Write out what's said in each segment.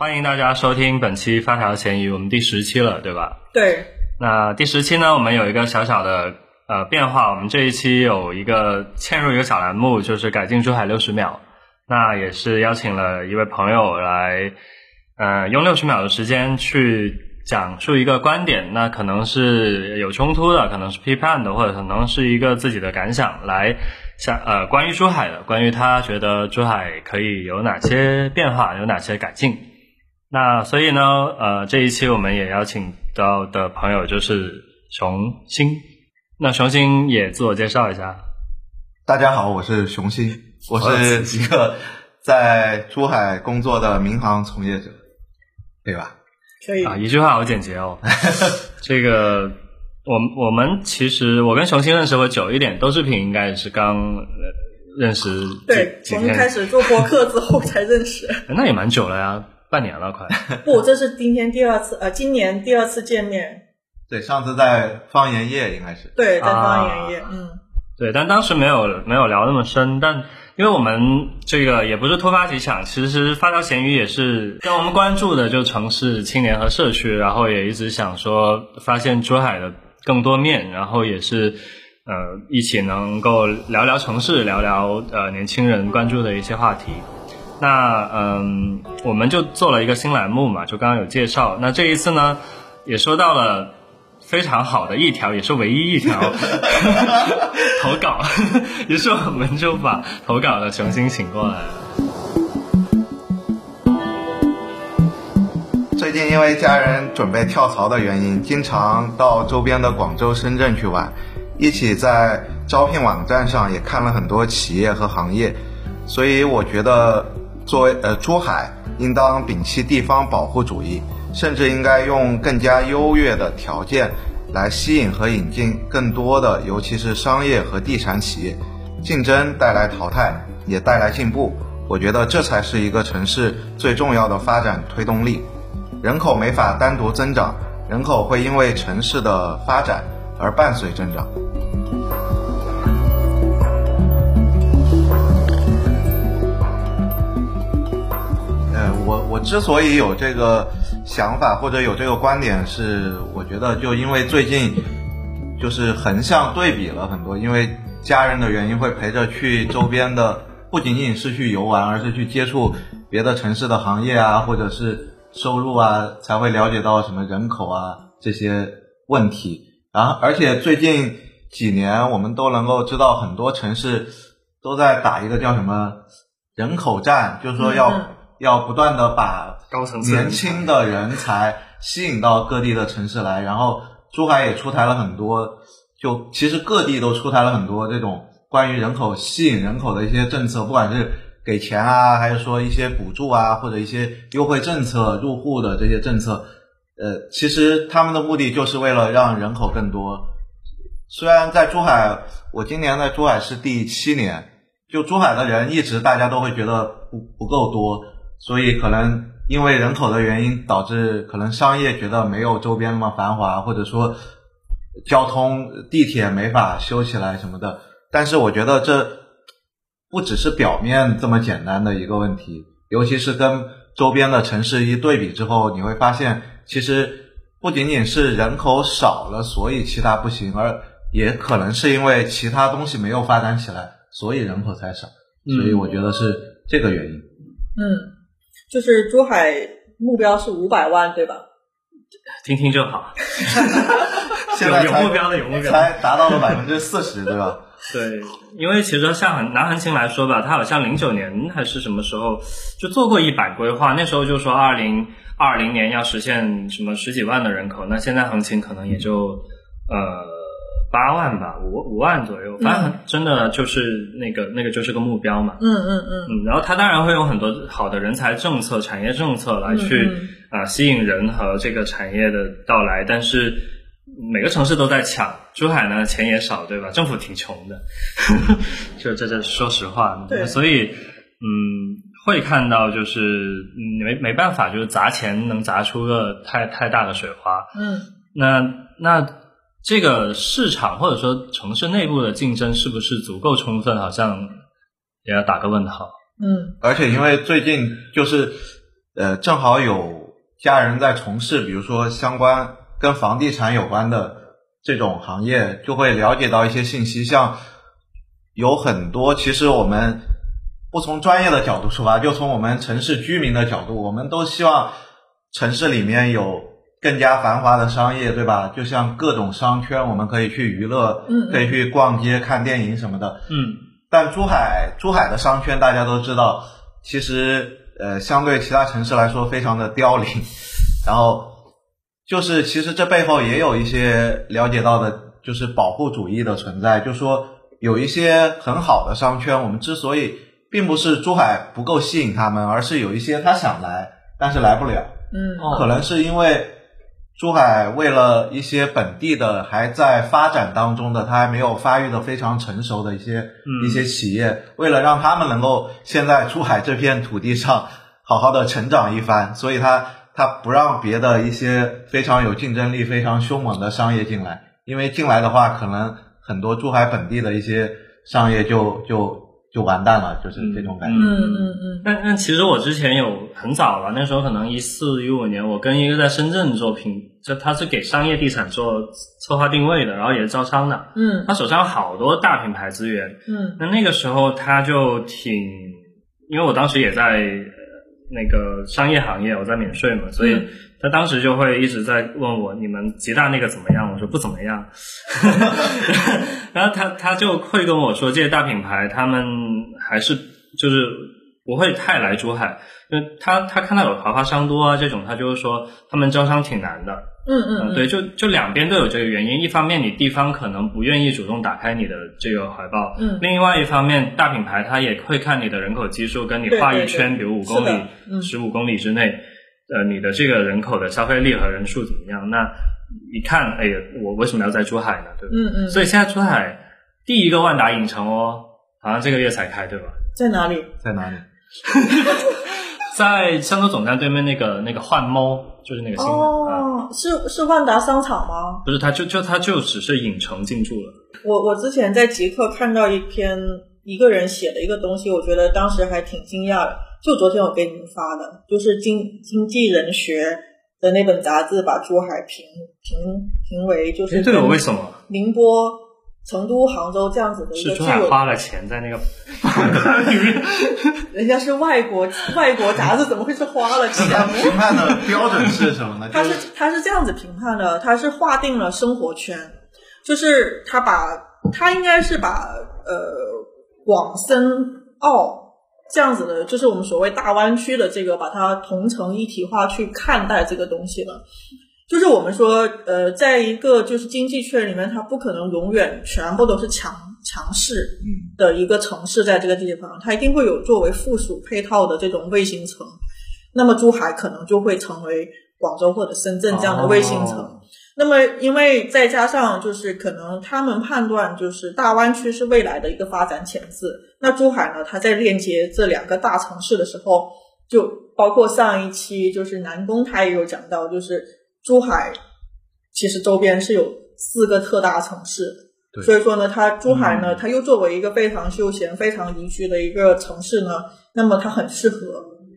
欢迎大家收听本期发条咸鱼，我们第十期了，对吧？对。那第十期呢，我们有一个小小的呃变化，我们这一期有一个嵌入一个小栏目，就是改进珠海六十秒。那也是邀请了一位朋友来，呃，用六十秒的时间去讲述一个观点，那可能是有冲突的，可能是批判的，或者可能是一个自己的感想，来想呃关于珠海的，关于他觉得珠海可以有哪些变化，有哪些改进。那所以呢，呃，这一期我们也邀请到的朋友就是熊心。那熊心也自我介绍一下。大家好，我是熊心。我是一个在珠海工作的民航从业者，对吧？可以啊，一句话好简洁哦。这个，我我们其实我跟熊心认识会久一点，都视频应该是刚认识。对，从开始做播客之后才认识。那也蛮久了呀，半年了快。不，这是今天第二次，呃，今年第二次见面。对，上次在方言夜应该是。对，在方言夜，嗯。对，但当时没有没有聊那么深，但。因为我们这个也不是突发奇想，其实发条咸鱼也是跟我们关注的就城市青年和社区，然后也一直想说发现珠海的更多面，然后也是呃一起能够聊聊城市，聊聊呃年轻人关注的一些话题。那嗯，我们就做了一个新栏目嘛，就刚刚有介绍。那这一次呢，也收到了。非常好的一条，也是唯一一条 投稿，于是我们就把投稿的雄心请过来了。最近因为家人准备跳槽的原因，经常到周边的广州、深圳去玩，一起在招聘网站上也看了很多企业和行业，所以我觉得作为呃珠海，应当摒弃地方保护主义。甚至应该用更加优越的条件来吸引和引进更多的，尤其是商业和地产企业。竞争带来淘汰，也带来进步。我觉得这才是一个城市最重要的发展推动力。人口没法单独增长，人口会因为城市的发展而伴随增长。我我之所以有这个。想法或者有这个观点是，我觉得就因为最近就是横向对比了很多，因为家人的原因会陪着去周边的，不仅仅是去游玩，而是去接触别的城市的行业啊，或者是收入啊，才会了解到什么人口啊这些问题。然后，而且最近几年我们都能够知道，很多城市都在打一个叫什么人口战，就是说要。要不断的把年轻的人才吸引到各地的城市来，然后珠海也出台了很多，就其实各地都出台了很多这种关于人口吸引人口的一些政策，不管是给钱啊，还是说一些补助啊，或者一些优惠政策、入户的这些政策，呃，其实他们的目的就是为了让人口更多。虽然在珠海，我今年在珠海是第七年，就珠海的人一直大家都会觉得不不够多。所以可能因为人口的原因，导致可能商业觉得没有周边那么繁华，或者说交通地铁没法修起来什么的。但是我觉得这不只是表面这么简单的一个问题，尤其是跟周边的城市一对比之后，你会发现其实不仅仅是人口少了，所以其他不行，而也可能是因为其他东西没有发展起来，所以人口才少。所以我觉得是这个原因。嗯。就是珠海目标是五百万，对吧？听听就好。现在有目标的有目标，才达到了百分之四十，对吧？对，因为其实像南韩青来说吧，他好像零九年还是什么时候就做过一版规划，那时候就说二零二零年要实现什么十几万的人口，那现在行情可能也就呃。八万吧，五五万左右，反正真的就是那个那个就是个目标嘛。嗯嗯嗯。嗯，然后他当然会有很多好的人才政策、产业政策来去啊吸引人和这个产业的到来，但是每个城市都在抢，珠海呢钱也少，对吧？政府挺穷的，就这这说实话。对。所以嗯，会看到就是没没办法，就是砸钱能砸出个太太大的水花。嗯。那那。这个市场或者说城市内部的竞争是不是足够充分？好像也要打个问号。嗯，而且因为最近就是，呃，正好有家人在从事，比如说相关跟房地产有关的这种行业，就会了解到一些信息，像有很多其实我们不从专业的角度出发，就从我们城市居民的角度，我们都希望城市里面有更加繁华的商业，对吧？就像各种商圈，我们可以去娱乐，嗯嗯。可以去逛街、看电影什么的。嗯。但珠海珠海的商圈大家都知道，其实呃相对其他城市来说非常的凋零，然后就是其实这背后也有一些了解到的，就是保护主义的存在，就说有一些很好的商圈，我们之所以并不是珠海不够吸引他们，而是有一些他想来但是来不了，嗯。哦。可能是因为珠海为了一些本地的还在发展当中的，它还没有发育的非常成熟的一些、嗯。一些企业，为了让他们能够现在珠海这片土地上好好的成长一番，所以它它不让别的一些非常有竞争力、非常凶猛的商业进来，因为进来的话，可能很多珠海本地的一些商业就就就完蛋了，就是这种感觉。嗯嗯嗯但但其实我之前有很早了，那时候可能一四一五年，我跟一个在深圳做品，就他是给商业地产做策划定位的，然后也是招商的，嗯他手上有好多大品牌资源。嗯那那个时候他就挺，因为我当时也在呃那个商业行业，我在免税嘛，所以嗯他当时就会一直在问我你们吉大那个怎么样？我说不怎么样。然后他他就会跟我说，这些大品牌他们还是就是不会太来珠海，因为他他看到有华华商都啊这种，他就是说他们招商挺难的。嗯嗯嗯，对，就就两边都有这个原因。一方面，你地方可能不愿意主动打开你的这个怀抱；嗯另外一方面，大品牌它也会看你的人口基数，跟你画一圈，对比如五公里、嗯十五公里之内，呃，你的这个人口的消费力和人数怎么样？那一看，哎呀，我为什么要在珠海呢？对吧？嗯嗯，所以现在珠海第一个万达影城哦，好像这个月才开，对吧？在哪里？在哪里？在香洲总站对面那个那个幻猫，就是那个新的、啊，哦，是是万达商场吗？不是，它就就它就只是影城进驻了。我我之前在极客看到一篇一个人写的一个东西，我觉得当时还挺惊讶的。就昨天我给你们发的，就是经经济人学的那本杂志把珠海评评评为就是哎，这个为什么？宁波、成都、杭州这样子的一个具有，珠海花了钱在那个里面。人家是外国外国杂志，怎么会是花了钱他？评判的标准是什么呢？他是他是这样子评判的，他是划定了生活圈，就是他把他应该是把呃广深澳这样子的，就是我们所谓大湾区的这个，把它同城一体化去看待这个东西了。就是我们说，呃，在一个就是经济圈里面，它不可能永远全部都是强强势的一个城市，在这个地方，它一定会有作为附属配套的这种卫星城。那么珠海可能就会成为广州或者深圳这样的卫星城。哦那么，因为再加上就是可能他们判断就是大湾区是未来的一个发展潜质，那珠海呢，它在链接这两个大城市的时候，就包括上一期就是南宫他也有讲到，就是珠海其实周边是有四个特大城市，所以说呢，它珠海嗯。呢，它又作为一个非常休闲、非常宜居的一个城市呢，那么它很适合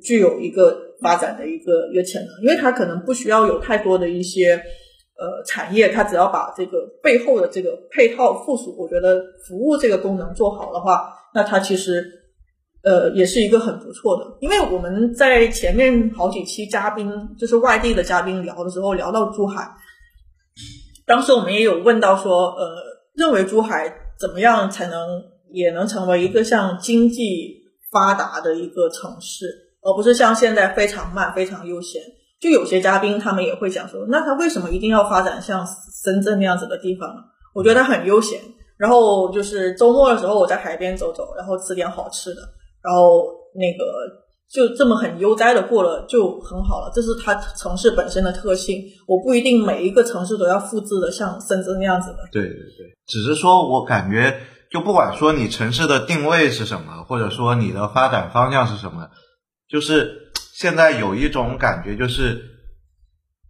具有一个发展的一个一个潜能，因为它可能不需要有太多的一些呃产业，它只要把这个背后的这个配套附属，我觉得服务这个功能做好的话，那它其实呃也是一个很不错的。因为我们在前面好几期嘉宾就是外地的嘉宾聊的时候，聊到珠海，当时我们也有问到说，呃，认为珠海怎么样才能也能成为一个像经济发达的一个城市，而不是像现在非常慢、非常悠闲。就有些嘉宾他们也会讲说，那他为什么一定要发展像深圳那样子的地方呢？我觉得他很悠闲。然后就是周末的时候，我在海边走走，然后吃点好吃的，然后那个就这么很悠哉的过了就很好了。这是它城市本身的特性。我不一定每一个城市都要复制的像深圳那样子的。对对对，只是说我感觉，就不管说你城市的定位是什么，或者说你的发展方向是什么，就是现在有一种感觉，就是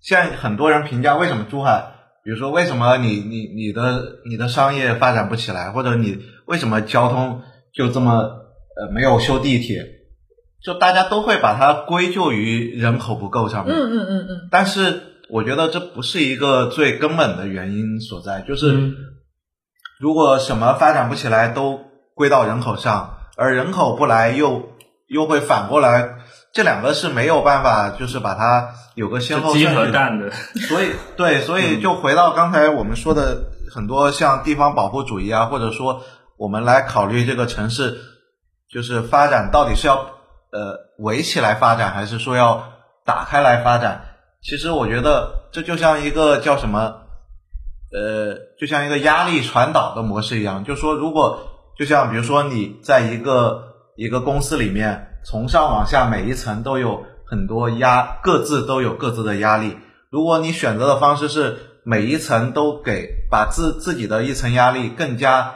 现在很多人评价为什么珠海，比如说为什么你你你的你的商业发展不起来，或者你为什么交通就这么呃没有修地铁，就大家都会把它归咎于人口不够上面。嗯嗯嗯嗯，但是我觉得这不是一个最根本的原因所在，就是嗯如果什么发展不起来都归到人口上，而人口不来又又会反过来，这两个是没有办法，就是把它有个先后鸡顺序的。的，所以对，所以就回到刚才我们说的很多像地方保护主义啊，或者说我们来考虑这个城市就是发展到底是要呃围起来发展，还是说要打开来发展？其实我觉得这就像一个叫什么呃，就像一个压力传导的模式一样，就说如果就像比如说你在一个一个公司里面，从上往下每一层都有很多压，各自都有各自的压力。如果你选择的方式是每一层都给把自自己的一层压力更加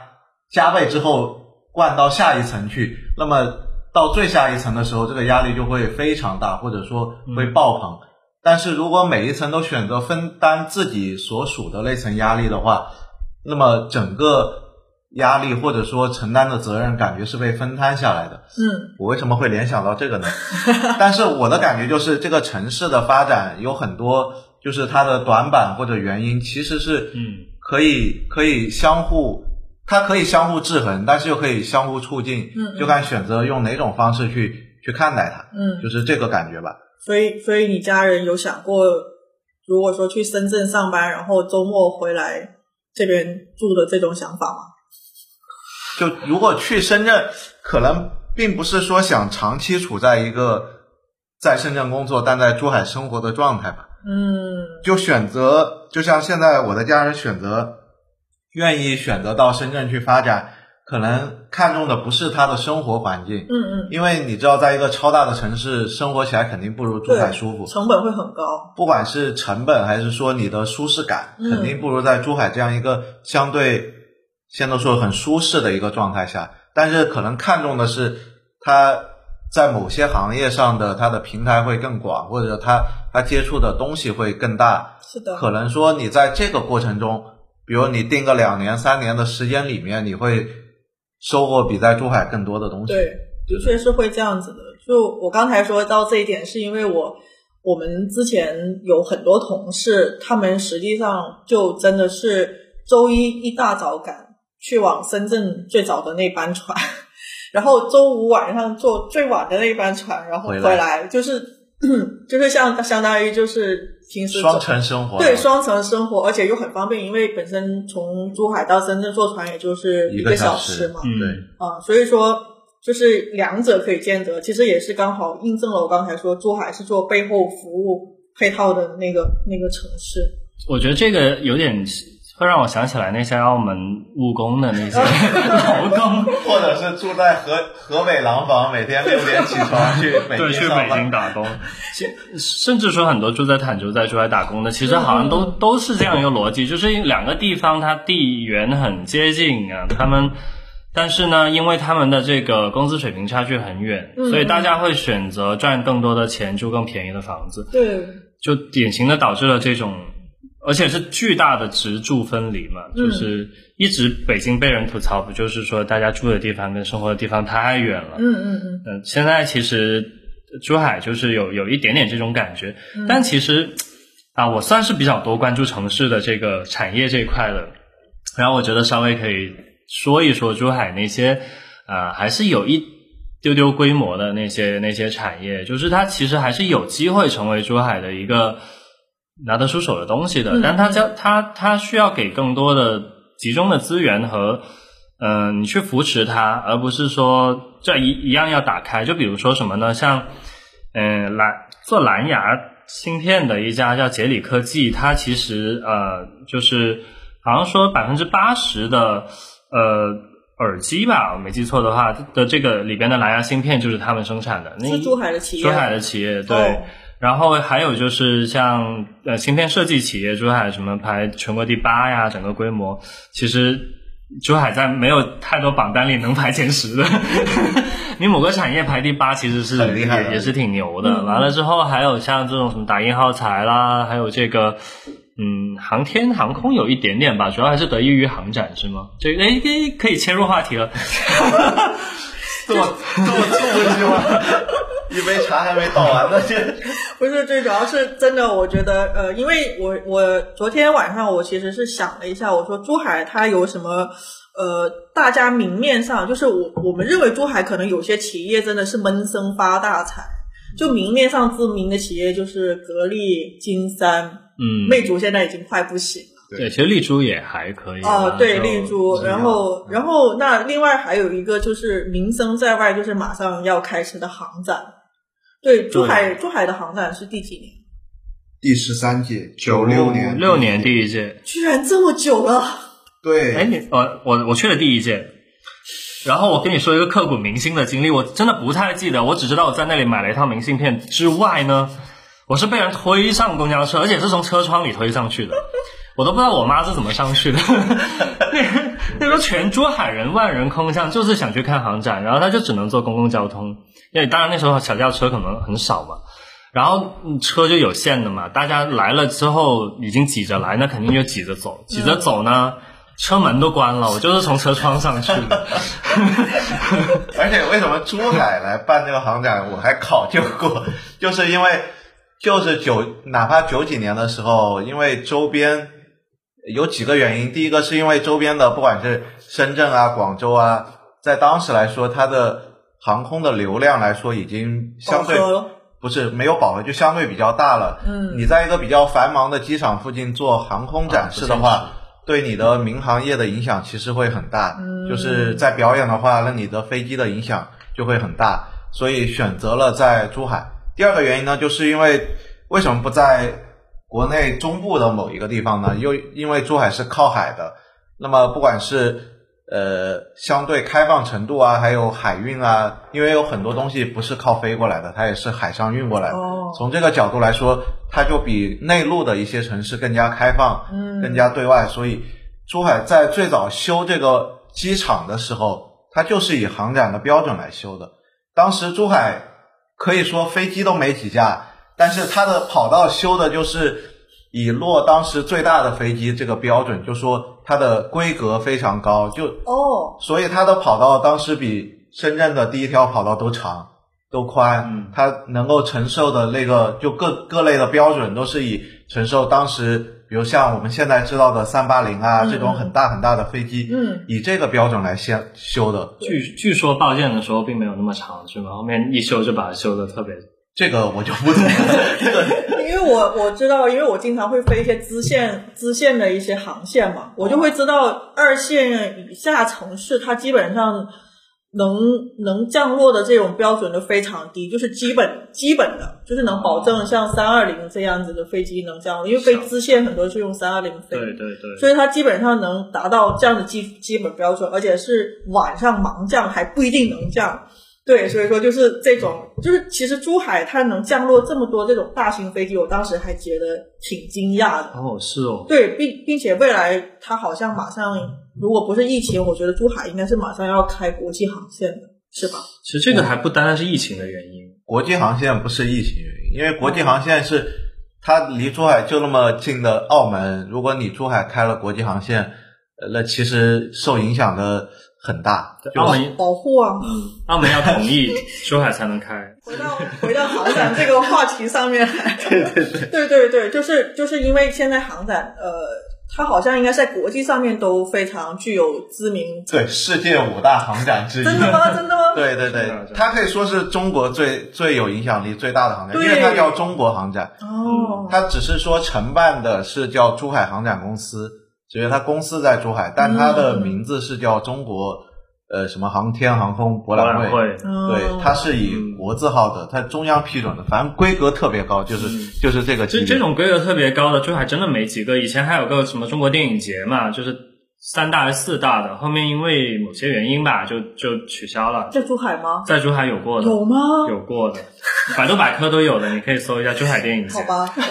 加倍之后灌到下一层去，那么到最下一层的时候，这个压力就会非常大，或者说会爆棚。但是如果每一层都选择分担自己所属的那层压力的话，那么整个压力或者说承担的责任感觉是被分摊下来的。嗯我为什么会联想到这个呢？但是我的感觉就是，这个城市的发展有很多，就是它的短板或者原因，其实是嗯可以可以相互，它可以相互制衡，但是又可以相互促进，嗯嗯就看选择用哪种方式去去看待它，嗯，就是这个感觉吧。所以所以你家人有想过，如果说去深圳上班，然后周末回来这边住的这种想法吗？就如果去深圳，可能并不是说想长期处在一个在深圳工作但在珠海生活的状态吧。嗯。就选择，就像现在我的家人选择，愿意选择到深圳去发展，可能看重的不是他的生活环境，嗯嗯，因为你知道，在一个超大的城市生活起来肯定不如珠海舒服，成本会很高。不管是成本还是说你的舒适感，嗯。肯定不如在珠海这样一个相对现在说很舒适的一个状态下。但是可能看重的是它在某些行业上的它的平台会更广，或者它它接触的东西会更大。是的，可能说你在这个过程中，比如你定个两年、三年的时间里面，你会收获比在珠海更多的东西。对，的确是会这样子的。就我刚才说到这一点，是因为我我们之前有很多同事，他们实际上就真的是周一一大早赶去往深圳最早的那班船，然后周五晚上坐最晚的那班船，然后回回来来，就是 就是像相当于就是平时双走城生活，对双层生活，而且又很方便，因为本身从珠海到深圳坐船也就是一个小时嘛，嗯。对。啊，所以说就是两者可以兼得，其实也是刚好印证了我刚才说珠海是做背后服务配套的那个那个城市。我觉得这个有点会让我想起来那些澳门务工的那些 劳工，或者是住在河河北廊坊，每天六点起床去 北对，去北京打工，其甚至说很多住在坦洲在珠海打工的，其实好像都都是这样一个逻辑，就是两个地方它地缘很接近啊，他们。但是呢，因为他们的这个工资水平差距很远，嗯所以大家会选择赚更多的钱，住更便宜的房子，对，就典型的导致了这种，而且是巨大的职住分离嘛，嗯就是一直北京被人吐槽，不就是说大家住的地方跟生活的地方太远了，嗯嗯嗯，嗯，现在其实珠海就是有有一点点这种感觉，但其实啊，我算是比较多关注城市的这个产业这一块的，然后我觉得稍微可以说一说珠海那些啊，还是有一丢丢规模的那些那些产业，就是它其实还是有机会成为珠海的一个拿得出手的东西的，嗯但他将他他需要给更多的集中的资源和。嗯，你去扶持他，而不是说这一一样要打开。就比如说什么呢？像嗯蓝做蓝牙芯片的一家叫杰里科技，它其实呃就是好像说百分之八十的呃耳机吧，我没记错的话的这个里边的蓝牙芯片就是他们生产的。那是珠海的企业，珠海的企业对。哦然后还有就是像呃芯片设计企业，珠海什么排全国第八呀，整个规模，其实珠海在没有太多榜单里能排前十的。你某个产业排第八，其实是很厉害也也是挺牛的。嗯完了之后还有像这种什么打印耗材啦，还有这个嗯航天航空有一点点吧，主要还是得益于航展是吗？这个哎哎可以切入话题了。这么这么猝不及防。一杯茶还没倒完呢，这不是最主要是真的，我觉得呃，因为我我昨天晚上我其实是想了一下，我说珠海它有什么呃，大家明面上就是我我们认为珠海可能有些企业真的是闷声发大财，就明面上知名的企业就是格力、金山、嗯，魅族，现在已经快不行了。对，其实丽珠也还可以哦，对，就丽珠，然后，然后那另外还有一个就是名声在外，就是马上要开始的航展。对，珠海珠海的航展是第几年？第十三届，九六年，六年第一届，居然这么久了。对哎，对，你我我我去了第一届，然后我跟你说一个刻骨铭心的经历，我真的不太记得，我只知道我在那里买了一套明信片之外呢，我是被人推上公交车，而且是从车窗里推上去的。我都不知道我妈是怎么上去的。那那时候全珠海人万人空巷，就是想去看航展，然后他就只能坐公共交通，因为当然那时候小轿车可能很少嘛，然后嗯车就有限的嘛，大家来了之后已经挤着来，那肯定就挤着走，挤着走呢。车门都关了，我就是从车窗上去的。而且为什么珠海来办这个航展，我还考究过，就是因为就是九哪怕九几年的时候，因为周边有几个原因，第一个是因为周边的不管是深圳啊、广州啊，在当时来说，它的航空的流量来说已经相对不是没有饱和，就相对比较大了。嗯你在一个比较繁忙的机场附近做航空展示的话，啊对你的民航业的影响其实会很大。嗯就是在表演的话，那你的飞机的影响就会很大，所以选择了在珠海。第二个原因呢，就是因为为什么不在国内中部的某一个地方呢？又因为珠海是靠海的，那么不管是呃相对开放程度啊，还有海运啊，因为有很多东西不是靠飞过来的，它也是海上运过来的。哦，从这个角度来说，它就比内陆的一些城市更加开放，嗯更加对外。所以，珠海在最早修这个机场的时候，它就是以航展的标准来修的。当时珠海可以说飞机都没几架，但是它的跑道修的就是以落当时最大的飞机这个标准，就说它的规格非常高，就哦，所以它的跑道当时比深圳的第一条跑道都长、都宽，嗯它能够承受的那个就各各类的标准都是以承受当时，比如像我们现在知道的三八零啊、嗯这种很大很大的飞机，嗯，以这个标准来先修的。据据说报建的时候并没有那么长，是吗？后面一修就把它修的特别。这个我就不懂了，这个因为我我知道，因为我经常会飞一些支线支线的一些航线嘛，我就会知道二线以下城市它基本上能能降落的这种标准都非常低，就是基本基本的，就是能保证像三二零这样子的飞机能降落，因为飞支线很多是用三二零飞，对对对，所以它基本上能达到这样的基基本标准，而且是晚上盲降还不一定能降。对，所以说就是这种，就是其实珠海它能降落这么多这种大型飞机，我当时还觉得挺惊讶的。哦是哦，对，并并且未来它好像马上，如果不是疫情，我觉得珠海应该是马上要开国际航线的，是吧？其实这个还不单单是疫情的原因，国际航线不是疫情原因，因为国际航线是它离珠海就那么近的澳门，如果你珠海开了国际航线，呃那其实受影响的很大。就澳门保护啊！澳门要同意珠海才能开。回到回到航展这个话题上面来，对对对，对对对，就是就是因为现在航展，呃，它好像应该在国际上面都非常具有知名，对世界五大航展之一。真的吗？真的吗？对对对它可以说是中国最最有影响力最大的航展，因对为它叫中国航展，哦，它只是说承办的是叫珠海航展公司，只是它公司在珠海，但他的名字是叫中国呃什么航天航空博博览会。会，对，哦它是以国字号的，它中央批准的，反正规格特别高，就是就是这个级这。这种规格特别高的，珠海真的没几个。以前还有个什么中国电影节嘛，就是三大还是四大的，后面因为某些原因吧，就就取消了。在珠海吗？在珠海有过的，有吗？有过的，百度百科都有的，你可以搜一下珠海电影节好。吧，我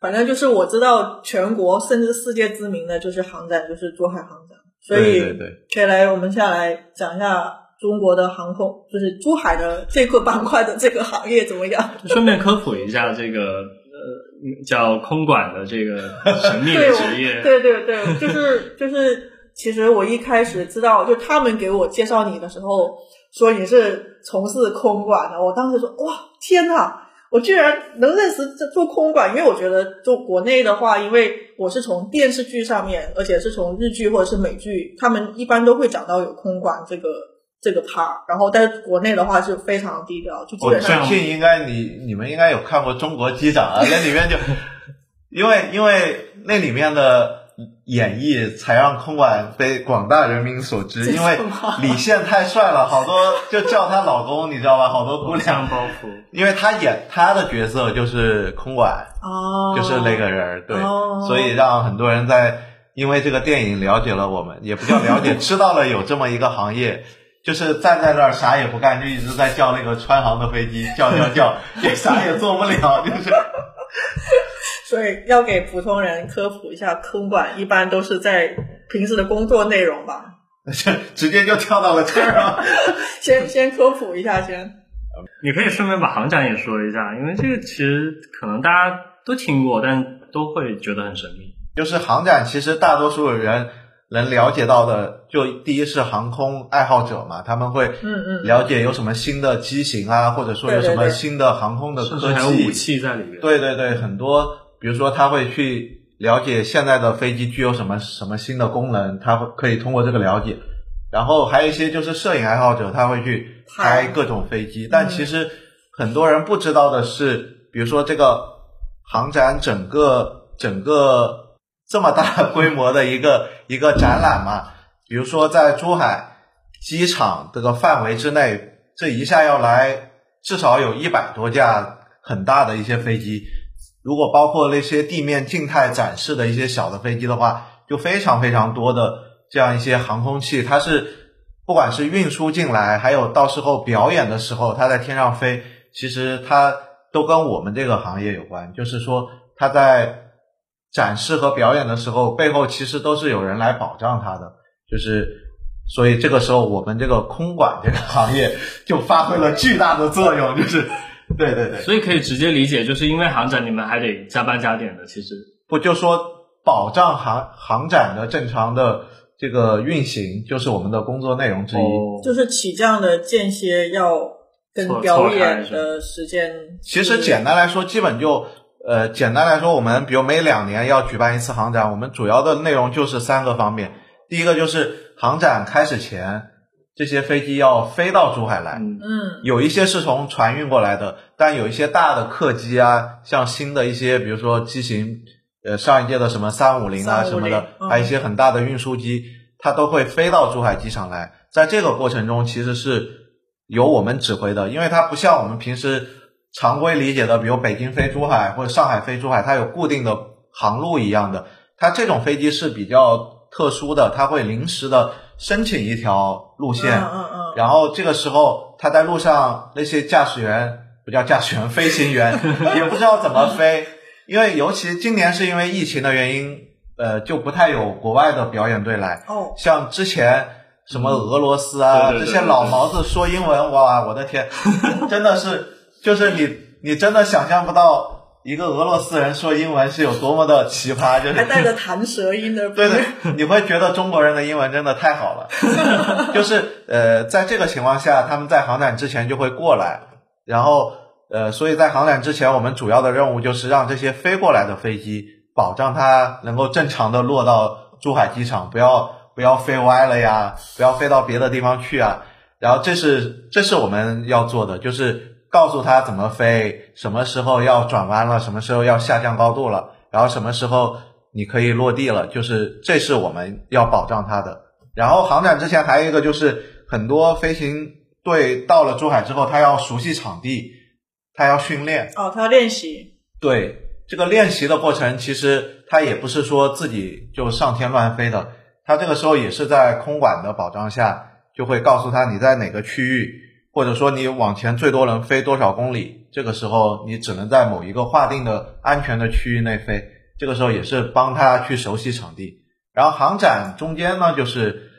反正就是我知道全国甚至世界知名的就是航展，就是珠海航展，所以对对对，可以来我们下来讲一下中国的航空，就是珠海的这个板块的这个行业怎么样？顺便科普一下这个呃叫空管的这个神秘职业。对对对，就是就是其实我一开始知道，就他们给我介绍你的时候，说你是从事空管的，我当时说哇天呐，我居然能认识这做空管，因为我觉得做国内的话，因为我是从电视剧上面，而且是从日剧或者是美剧，他们一般都会讲到有空管这个这个 part，然后但是国内的话是非常低调，就基我本上相信应该你你们应该有看过《中国机长》啊，那里面就 因为因为那里面的演绎才让空管被广大人民所知，因为李现太帅了，好多就叫他老公，你知道吧？好多姑娘。像包袱。因为他演他的角色就是空管，哦，就是那个人儿，对，哦。所以让很多人在因为这个电影了解了我们，也不叫了解，知道了有这么一个行业，就是站在那儿啥也不干，就一直在叫那个川航的飞机，叫叫叫，也啥也做不了，就是所以要给普通人科普一下，空管一般都是在平时的工作内容吧。直接就跳到了这儿啊。先先科普一下先。你可以顺便把航展也说一下，因为这个其实可能大家都听过，但都会觉得很神秘。就是航展，其实大多数人能了解到的，就第一是航空爱好者嘛，他们会嗯嗯了解有什么新的机型啊，或者说有什么新的航空的科甚至还有武，器在里面。对对对，很多，比如说他会去了解现在的飞机具有什么什么新的功能，他会可以通过这个了解。然后还有一些就是摄影爱好者，他会去拍各种飞机，但其实很多人不知道的是，比如说这个航展整个整个这么大规模的一个一个展览嘛，比如说在珠海机场这个范围之内，这一下要来至少有一百多架很大的一些飞机，如果包括那些地面静态展示的一些小的飞机的话，就非常非常多的这样一些航空器，它是不管是运输进来，还有到时候表演的时候它在天上飞，其实它都跟我们这个行业有关，就是说它在展示和表演的时候，背后其实都是有人来保障它的，就是所以这个时候我们这个空管这个行业就发挥了巨大的作用，就是对对对。所以可以直接理解，就是因为航展你们还得加班加点的。其实不就说保障航航展的正常的这个运行，就是我们的工作内容之一。哦，就是起降的间歇要跟表演的时间。其实简单来说，基本就呃，简单来说，我们比如每两年要举办一次航展，我们主要的内容就是三个方面。第一个就是航展开始前，这些飞机要飞到珠海来，嗯，嗯有一些是从船运过来的，但有一些大的客机啊，像新的一些，比如说机型，呃，上一届的什么三五零啊350什么的，嗯还有一些很大的运输机，它都会飞到珠海机场来。在这个过程中，其实是由我们指挥的，因为它不像我们平时常规理解的，比如北京飞珠海或者上海飞珠海，它有固定的航路一样的。它这种飞机是比较特殊的，它会临时的申请一条路线，嗯嗯嗯，然后这个时候他在路上那些驾驶员不叫驾驶员，飞行员 也不知道怎么飞，因为尤其今年是因为疫情的原因，呃，就不太有国外的表演队来。哦，像之前什么俄罗斯啊、对对对。这些老毛子说英文，哇，我的天，真的是就是你你真的想象不到一个俄罗斯人说英文是有多么的奇葩，就是还带着弹舌音的，对对，你会觉得中国人的英文真的太好了。就是呃，在这个情况下，他们在航展之前就会过来，然后呃，所以在航展之前，我们主要的任务就是让这些飞过来的飞机，保障它能够正常的落到珠海机场，不要不要飞歪了呀，不要飞到别的地方去啊。然后这是这是我们要做的，就是告诉他怎么飞，什么时候要转弯了，什么时候要下降高度了，然后什么时候你可以落地了，就是这是我们要保障它的。然后航展之前还有一个就是很多飞行队到了珠海之后，他要熟悉场地，他要训练。哦，他要练习，对这个练习的过程，其实他也不是说自己就上天乱飞的，他这个时候也是在空管的保障下，就会告诉他你在哪个区域，或者说你往前最多能飞多少公里，这个时候你只能在某一个划定的安全的区域内飞，这个时候也是帮他去熟悉场地。然后航展中间呢，就是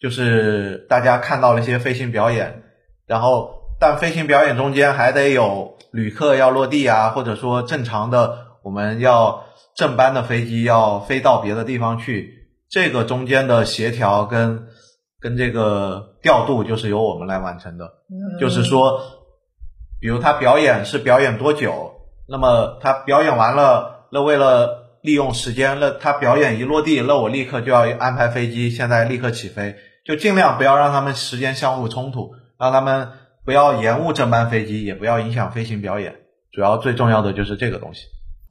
就是大家看到了一些飞行表演，然后但飞行表演中间还得有旅客要落地啊，或者说正常的我们要正班的飞机要飞到别的地方去，这个中间的协调跟跟这个调度就是由我们来完成的。嗯就是说，比如他表演是表演多久，那么他表演完了，那为了利用时间，那他表演一落地，那我立刻就要安排飞机，现在立刻起飞，就尽量不要让他们时间相互冲突，让他们不要延误正班飞机，也不要影响飞行表演。主要最重要的就是这个东西。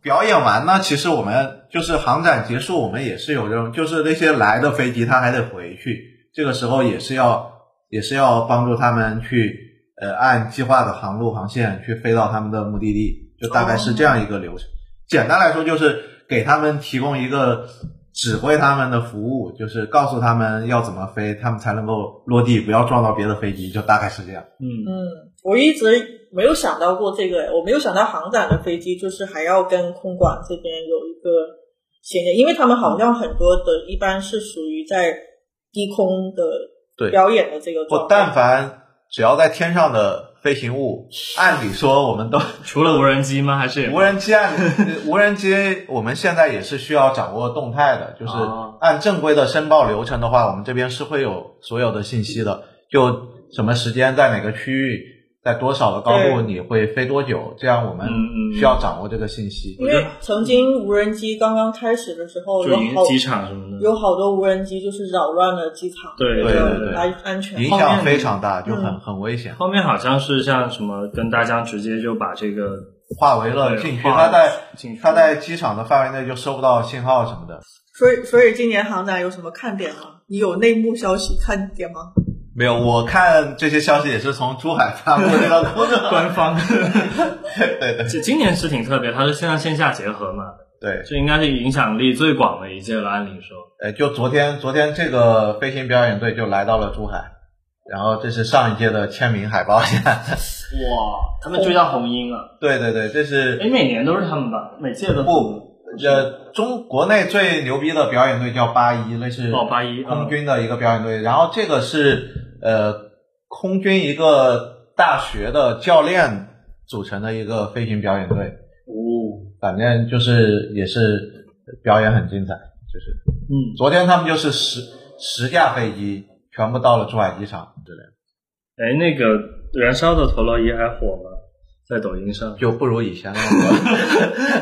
表演完呢，其实我们就是航展结束，我们也是有这种，就是那些来的飞机他还得回去，这个时候也是要也是要帮助他们去呃按计划的航路航线去飞到他们的目的地，就大概是这样一个流程。简单来说就是给他们提供一个指挥他们的服务，就是告诉他们要怎么飞，他们才能够落地，不要撞到别的飞机，就大概是这样。嗯，嗯，我一直没有想到过这个，我没有想到航展的飞机就是还要跟空管这边有一个衔接，因为他们好像很多的一般是属于在低空的对表演的这个状我态。但凡只要在天上的飞行物，按理说我们都除了无人机吗？还是无人机按 无人机，我们现在也是需要掌握动态的，就是哦按正规的申报流程的话，我们这边是会有所有的信息的，就什么时间在哪个区域，在多少的高度你会飞多久，这样我们需要掌握这个信息。因为曾经无人机刚刚开始的时候，就有好机场什么的？有好多无人机就是扰乱了机场对对对对安安全。影响非常大，就很嗯很危险。后面好像是像什么跟大疆直接就把这个化为了禁区，对化它在禁区它在机场的范围内就收不到信号什么的。所以，所以今年航展有什么看点吗？你有内幕消息看点吗？没有，我看这些消息也是从珠海发布这个公告。官方。对对这今年是挺特别，它是线上线下结合嘛，对，这应该是影响力最广的一届了。按理说，呃，就昨天昨天这个飞行表演队就来到了珠海，然后这是上一届的签名海报。哇，他们追到红鹰了。对对对，这是哎，每年都是他们吧？每届都不呃中国内最牛逼的表演队叫八一，那是哦八一空军的一个表演队，然后这个是呃空军一个大学的教练组成的一个飞行表演队。哦，反正就是也是表演很精彩，就是嗯，昨天他们就是十十架飞机全部到了珠海机场之类的，哎，那个燃烧的陀螺仪还火吗？在抖音上，就不如以前那么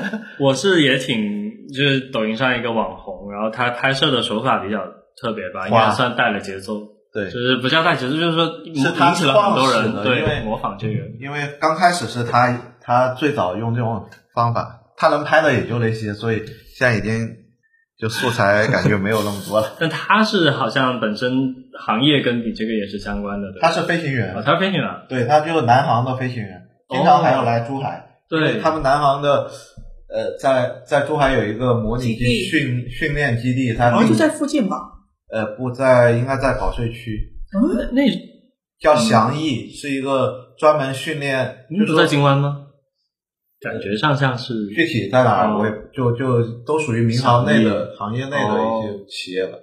多。我是也挺，就是抖音上一个网红，然后他拍摄的手法比较特别吧，应该算带了节奏，对就，是不叫带节奏，就是说是他引起了很多人的因为对模仿这个。因为刚开始是他他最早用这种方法，他能拍的也就那些，所以现在已经就素材感觉没有那么多了。但他是好像本身行业跟你这个也是相关的，对？他是飞行员哦，，他是飞行员，对，他就是南航的飞行员，经常还要来珠海。对，他们南航的呃，在在珠海有一个模拟训训练基地，它定好像就在附近吧。呃不在，应该在保税区，嗯，那叫翔翼，是一个专门训练，你不在就是说金湾吗？感觉上像是具体在哪我也就就都属于民航内的行业内的一些企业了。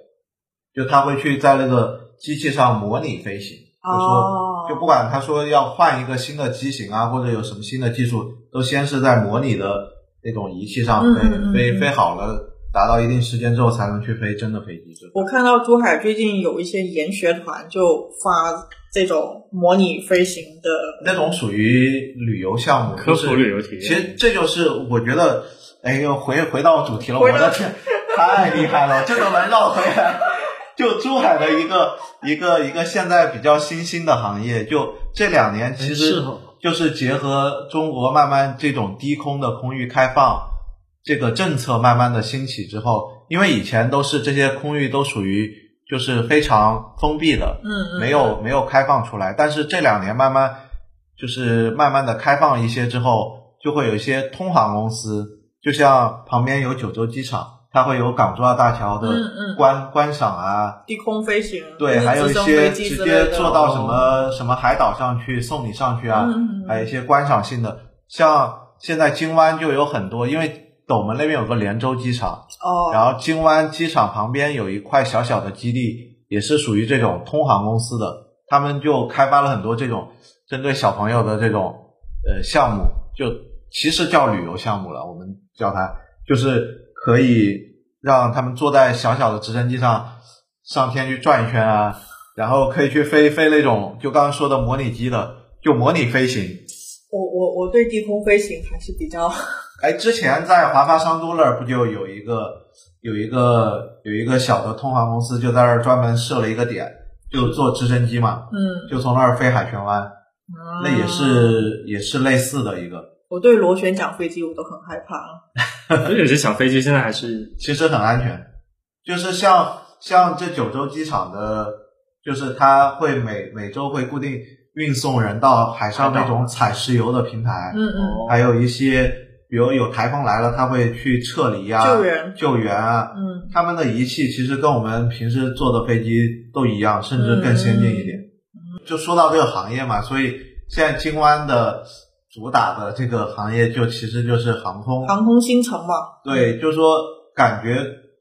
就他会去在那个机器上模拟飞行，就说哦，就不管他说要换一个新的机型啊，或者有什么新的技术，都先是在模拟的那种仪器上飞，飞嗯飞好了，达到一定时间之后才能去飞真的飞机。我看到珠海最近有一些研学团就发这种模拟飞行的，那种属于旅游项目，科普就是旅游体验。其实这就是我觉得，哎呦，回回到主题了，我的天，太厉害了，这都能绕回来。就珠海的一个一个一个现在比较新兴的行业，就这两年其实就是结合中国慢慢这种低空的空域开放这个政策慢慢的兴起之后，因为以前都是这些空域都属于就是非常封闭的，没有没有开放出来，但是这两年慢慢就是慢慢的开放一些之后，就会有一些通航公司，就像旁边有九州机场，它会有港珠澳大桥的嗯嗯。观、观赏啊，低空飞行，对，还有一些直接坐到什么、什么海岛上去送你上去啊，还有一些观赏性的，像现在金湾就有很多，因为斗门那边有个连州机场，哦，然后金湾机场旁边有一块小小的基地，也是属于这种通航公司的，他们就开发了很多这种针对小朋友的这种呃项目，就其实叫旅游项目了，我们叫它就是可以让他们坐在小小的直升机上上天去转一圈啊，然后可以去飞飞那种就刚刚说的模拟机的，就模拟飞行。我我我对低空飞行还是比较，哎，之前在华发商都那儿不就有一个有一个有一个小的通航公司就在那儿专门设了一个点，就坐直升机嘛，嗯，就从那儿飞海泉湾，那也啊。是也是类似的一个，我对螺旋桨飞机我都很害怕。而且有些小飞机现在还是其实很安全，就是像像这九州机场的，就是它会每每周会固定运送人到海上那种采石油的平台，嗯嗯，哦。还有一些比如有台风来了，他会去撤离啊、救援救援啊。嗯他们的仪器其实跟我们平时坐的飞机都一样，甚至更先进一点。就说到这个行业嘛，所以现在金湾的主打的这个行业就其实就是航空。航空新城嘛，对，就是说感觉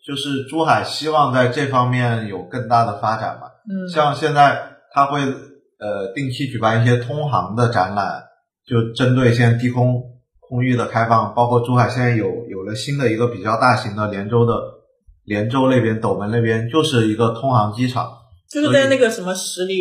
就是珠海希望在这方面有更大的发展嘛。嗯，像现在他会呃定期举办一些通航的展览，就针对现在低空空域的开放，包括珠海现在有有了新的一个比较大型的连州的连州那边斗门那边就是一个通航机场，就是在那个什么十里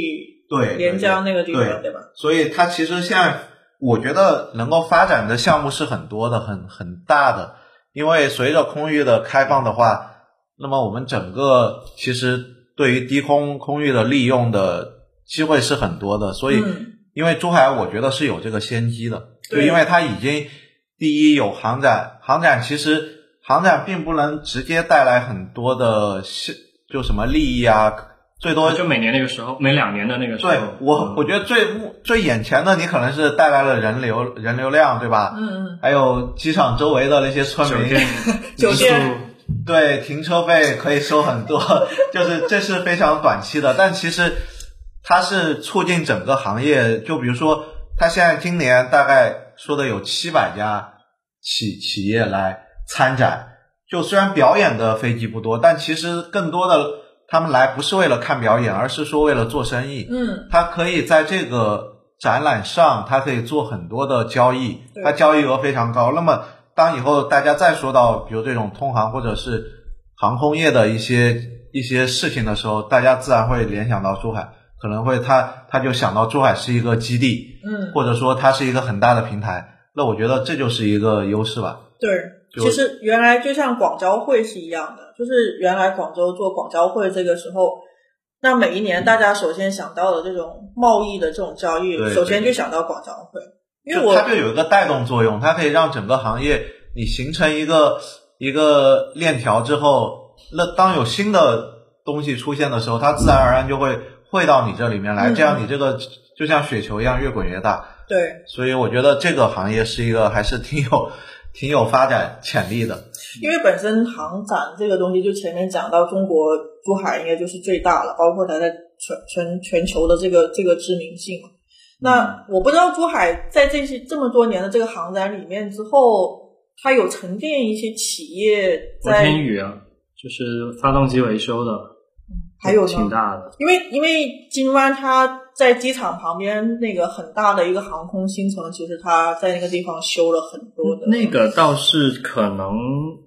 对，连江那个地方，对对吧？所以它其实现在我觉得能够发展的项目是很多的，很很大的。因为随着空域的开放的话，那么我们整个其实对于低空空域的利用的机会是很多的。所以，嗯因为珠海我觉得是有这个先机的，就对因为它已经第一有航展，航展其实航展并不能直接带来很多的是就什么利益啊，最多就每年那个时候，每两年的那个时候，对我嗯，我觉得最目最眼前的，你可能是带来了人流人流量，对吧？嗯嗯，还有机场周围的那些村民，酒店。对停车费可以收很多，就是这是非常短期的，但其实它是促进整个行业。就比如说，它现在今年大概说的有七百家企企业来参展，就虽然表演的飞机不多，但其实更多的他们来不是为了看表演，而是说为了做生意。嗯他可以在这个展览上，他可以做很多的交易，对它交易额非常高。那么，当以后大家再说到比如这种通航或者是航空业的一些一些事情的时候，大家自然会联想到珠海，可能会他他就想到珠海是一个基地，嗯，或者说它是一个很大的平台。那我觉得这就是一个优势吧。对。其实原来就像广交会是一样的，就是原来广州做广交会这个时候，那每一年大家首先想到的这种贸易的这种交易，首先就想到广交会，因为我它就有一个带动作用，它可以让整个行业你形成一个一个链条之后，那当有新的东西出现的时候，它自然而然就会汇到你这里面来，嗯这样你这个就像雪球一样越滚越大。对，所以我觉得这个行业是一个还是挺有挺有发展潜力的。因为本身航展这个东西，就前面讲到中国珠海应该就是最大了，包括它在全全全球的这个这个知名性。那我不知道珠海在这些这么多年的这个航展里面之后，它有沉淀一些企业国在，天宇啊，就是发动机维修的，还有呢，挺大的。因为因为金湾它在机场旁边那个很大的一个航空新城，其实它在那个地方修了很多的那个倒是可能，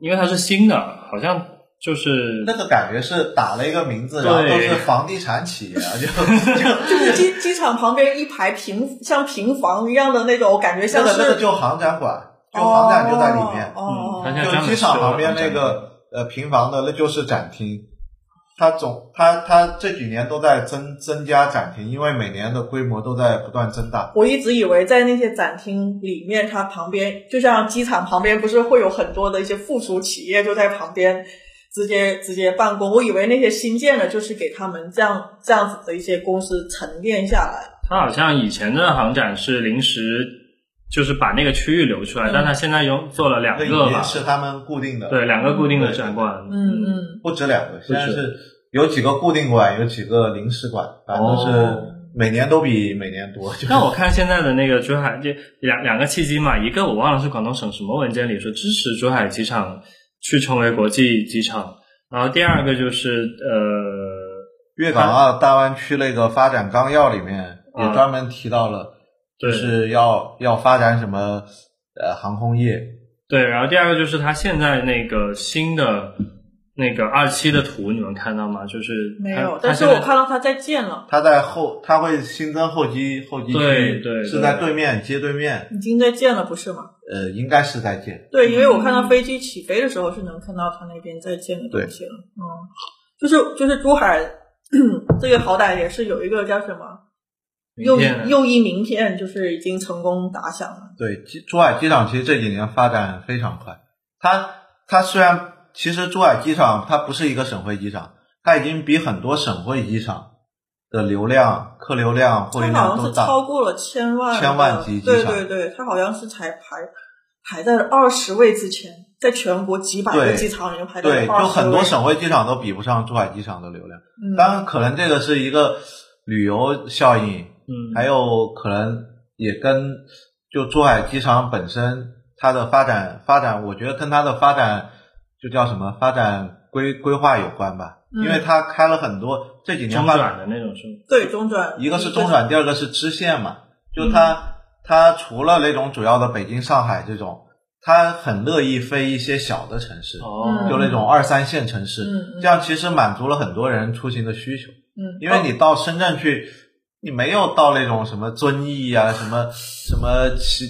因为它是新的，好像就是那个感觉是打了一个名字，然后都是房地产企业，啊就 就就是机机场旁边一排平像平房一样的那种，我感觉像是个那个就航展馆，就航展就在里面。嗯就机场旁边那个呃平房的，那就是展厅。它总它它这几年都在增增加展厅，因为每年的规模都在不断增大。我一直以为在那些展厅里面，它旁边就像机场旁边，不是会有很多的一些附属企业就在旁边直接直接办公。我以为那些新建的，就是给他们这样这样子的一些公司沉淀下来。它好像以前的航展是临时，就是把那个区域留出来，嗯但它现在有做了两个吧，是他们固定的，对，两个固定的展馆。嗯嗯，不止两个，现在是有几个固定馆，有几个临时馆，反正是哦。每年都比每年多。就是。但我看现在的那个珠海这两两个契机嘛，一个我忘了是广东省什么文件里说支持珠海机场去成为国际机场，然后第二个就是呃，粤港澳大湾区那个发展纲要里面也啊。专门提到了，就是要要发展什么呃航空业，对，然后第二个就是它现在那个新的那个二期的图你们看到吗？就是没有，但是我看到他在建了，它在后，它会新增候机候机区，对对是在对面街对面，已经在建了，不是吗？呃，应该是在建。对，因为我看到飞机起飞的时候是能看到他那边在建的东西了。嗯，就是就是珠海 这个好歹也是有一个叫什么又又一名片，就是已经成功打响了。对，机珠海机场其实这几年发展非常快。它它虽然其实珠海机场它不是一个省会机场，它已经比很多省会机场的流量、客流量、货运它好像是量都大。超过了千万千万级机场对对对，它好像是才排排在二十位之前，在全国几百个机场里面排在对，二十就很多省会机场都比不上珠海机场的流量。嗯当然，可能这个是一个旅游效应，嗯，还有可能也跟就珠海机场本身它的发展发展，我觉得跟它的发展就叫什么发展规规划有关吧，嗯因为它开了很多这几年发中转的那种是吗？对中转，一个是中转，第二个是支线嘛，就它、它除了那种主要的北京、上海这种，它很乐意飞一些小的城市，哦，就那种二三线城市，嗯嗯这样其实满足了很多人出行的需求。嗯，因为你到深圳去，你没有到那种什么遵义啊，什么什么奇，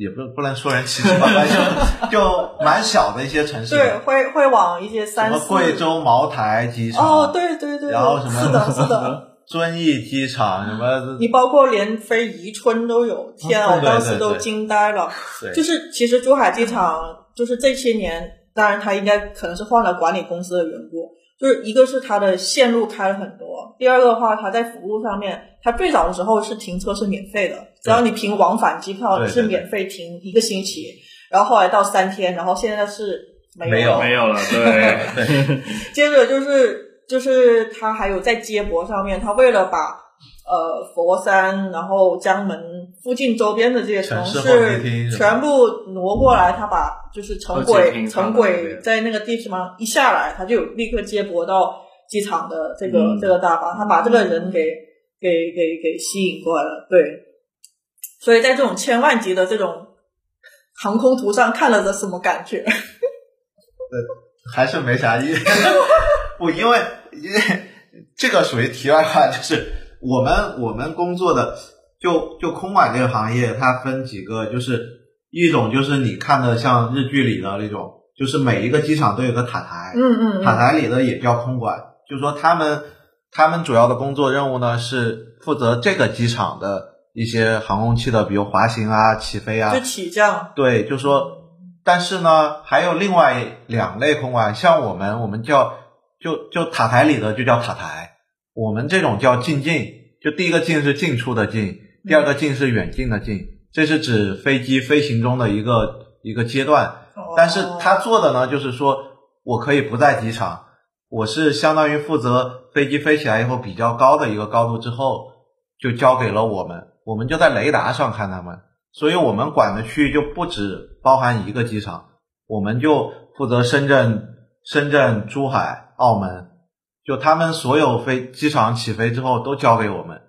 也不不能说人奇奇怪怪，就就蛮小的一些城市，对会会往一些什三四么贵州茅台机场，哦，对对对，然后什么是的，是的。遵义机场，什么你包括连飞宜春都有，天啊！我当时都惊呆了。对，就是其实珠海机场，就是这些年，当然它应该可能是换了管理公司的缘故，就是一个是它的线路开了很多，第二个的话，它在服务上面，它最早的时候是停车是免费的，只要你凭往返机票是免费停一个星期，然后后来到三天，然后现在是没没有。没有了，对，对。接着就是就是它还有在接驳上面，它为了把呃佛山，然后江门附近周边的这些城城市全部挪过来，它把就是城轨城轨在在那个地方一下来，它就有立刻接驳到机场的这个、嗯这个大巴，他把这个人给给给给吸引过来了，对。所以在这种千万级的这种航空图上看了的什么感觉？还是没啥意思。不，因为因为这个属于题外话，就是我们我们工作的就就空管这个行业，它分几个，就是一种就是你看的像日剧里的那种，就是每一个机场都有个塔台，嗯嗯塔嗯台里的也叫空管，就是说他们他们主要的工作任务呢是负责这个机场的一些航空器的，比如滑行啊、起飞啊。就，起降，对，就说，但是呢，还有另外两类空管，像我们，我们叫就就塔台里的就叫塔台，我们这种叫进近，就第一个近是进出的近，第二个近是远近的近，这是指飞机飞行中的一个一个阶段。但是哦他做的呢，就是说我可以不在机场，我是相当于负责飞机飞起来以后比较高的一个高度之后，就交给了我们，我们就在雷达上看他们，所以我们管的区域就不止包含一个机场，我们就负责深圳、深圳、珠海、澳门，就他们所有飞机场起飞之后都交给我们，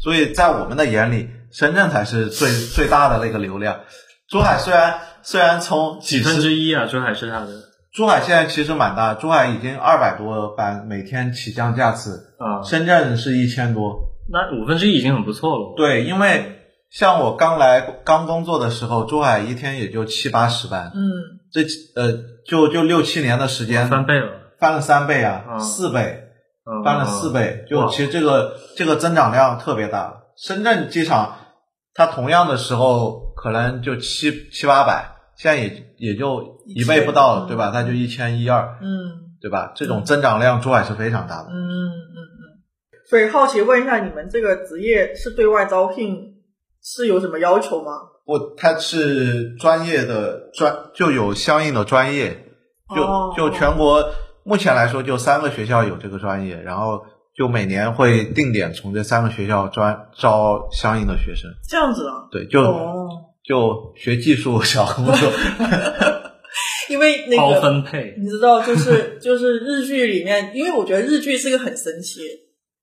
所以在我们的眼里，深圳才是最最大的那个流量。珠海虽然虽然从几分之一啊，珠海是它的珠海现在其实蛮大，珠海已经二百多班每天起降架次，啊，深圳是一千多。那五分之一已经很不错了。对，因为像我刚来刚工作的时候，珠海一天也就七八十班，嗯，这呃就就六七年的时间翻倍了，翻了三倍啊，嗯四倍，嗯翻了四倍，就其实这个这个增长量特别大。深圳机场它同样的时候可能就七七八百，现在也也就一倍不到，对吧？它就一千一二，嗯对吧？这种增长量珠海是非常大的。嗯嗯嗯。所以好奇问一下，你们这个职业是对外招聘是有什么要求吗？不，它是专业的专，就有相应的专业，就、哦就全国目前来说就三个学校有这个专业，然后就每年会定点从这三个学校专招相应的学生。这样子啊？对，就、哦，就学技术小工作。因为那包个分配，你知道，就是就是日剧里面，因为我觉得日剧是个很神奇，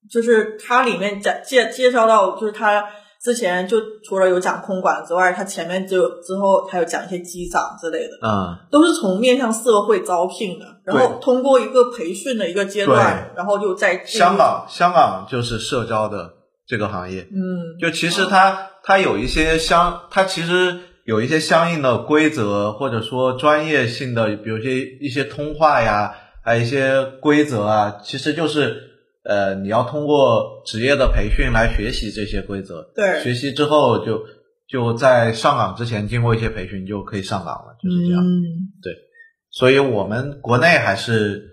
就是它里面讲介介绍到，就是它之前就除了有讲空管之外，它前面就之后还有讲一些机长之类的，嗯，都是从面向社会招聘的，然后通过一个培训的一个阶段，然后就在香港，香港就是社招的这个行业，嗯，就其实它它有一些相，它其实有一些相应的规则，或者说专业性的，比如些一些通话呀，还有一些规则啊，其实就是呃，你要通过职业的培训来学习这些规则，对，学习之后就就在上岗之前经过一些培训就可以上岗了，就是这样，嗯，对，所以我们国内还是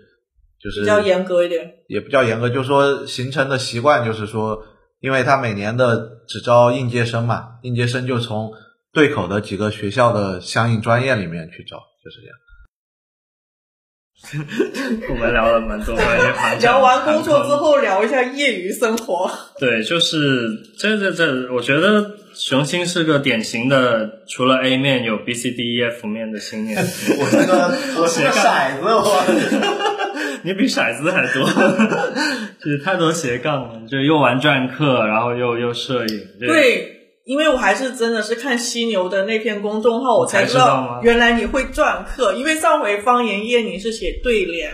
就是比较严格一点，也不叫严格，就是说形成的习惯就是说。因为他每年的只招应届生嘛，应届生就从对口的几个学校的相应专业里面去找，就是这样。我们聊了蛮多关于航聊完工作之后，聊一下业余生活。对，就是这这这，我觉得雄心是个典型的，除了 A 面有 B C D E F 面的青年。我是个我是个骰子，我你比骰子还多，就是太多斜杠了，就又玩篆刻，然后又又摄影。对。因为我还是真的是看犀牛的那篇公众号，我才知道原来你会篆刻。因为上回方言夜你是写对联，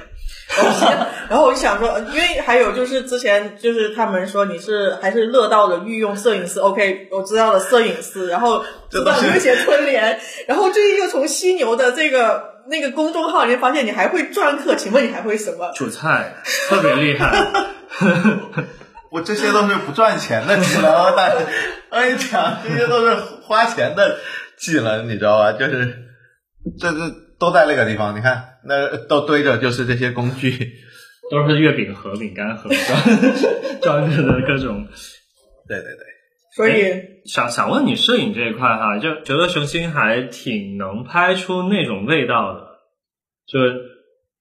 然后 然后我就想说，因为还有就是之前就是他们说你是还是乐道的御用摄影师，OK，我知道了摄影师，然后知道你会写春联，然后最近又从犀牛的这个那个公众号里面发现你还会篆刻，请问你还会什么？煮菜特别厉害。我这些都是不赚钱的技能，但是我跟你讲，这些都是花钱的技能，你知道吧？就是这这都在那个地方，你看那都堆着，就是这些工具，都是月饼盒、饼干盒装着的各种。对对对，所以想想问你摄影这一块哈，就觉得熊心还挺能拍出那种味道的，就